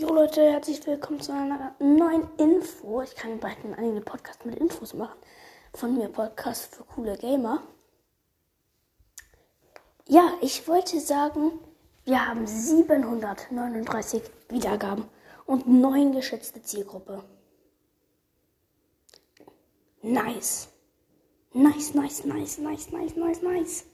Jo Leute, herzlich willkommen zu einer neuen Info. Ich kann bald einen eigenen Podcast mit Infos machen. Von mir Podcast für coole Gamer. Ja, ich wollte sagen, wir haben 739 Wiedergaben und 9 geschätzte Zielgruppe. Nice. Nice, nice, nice, nice, nice, nice, nice.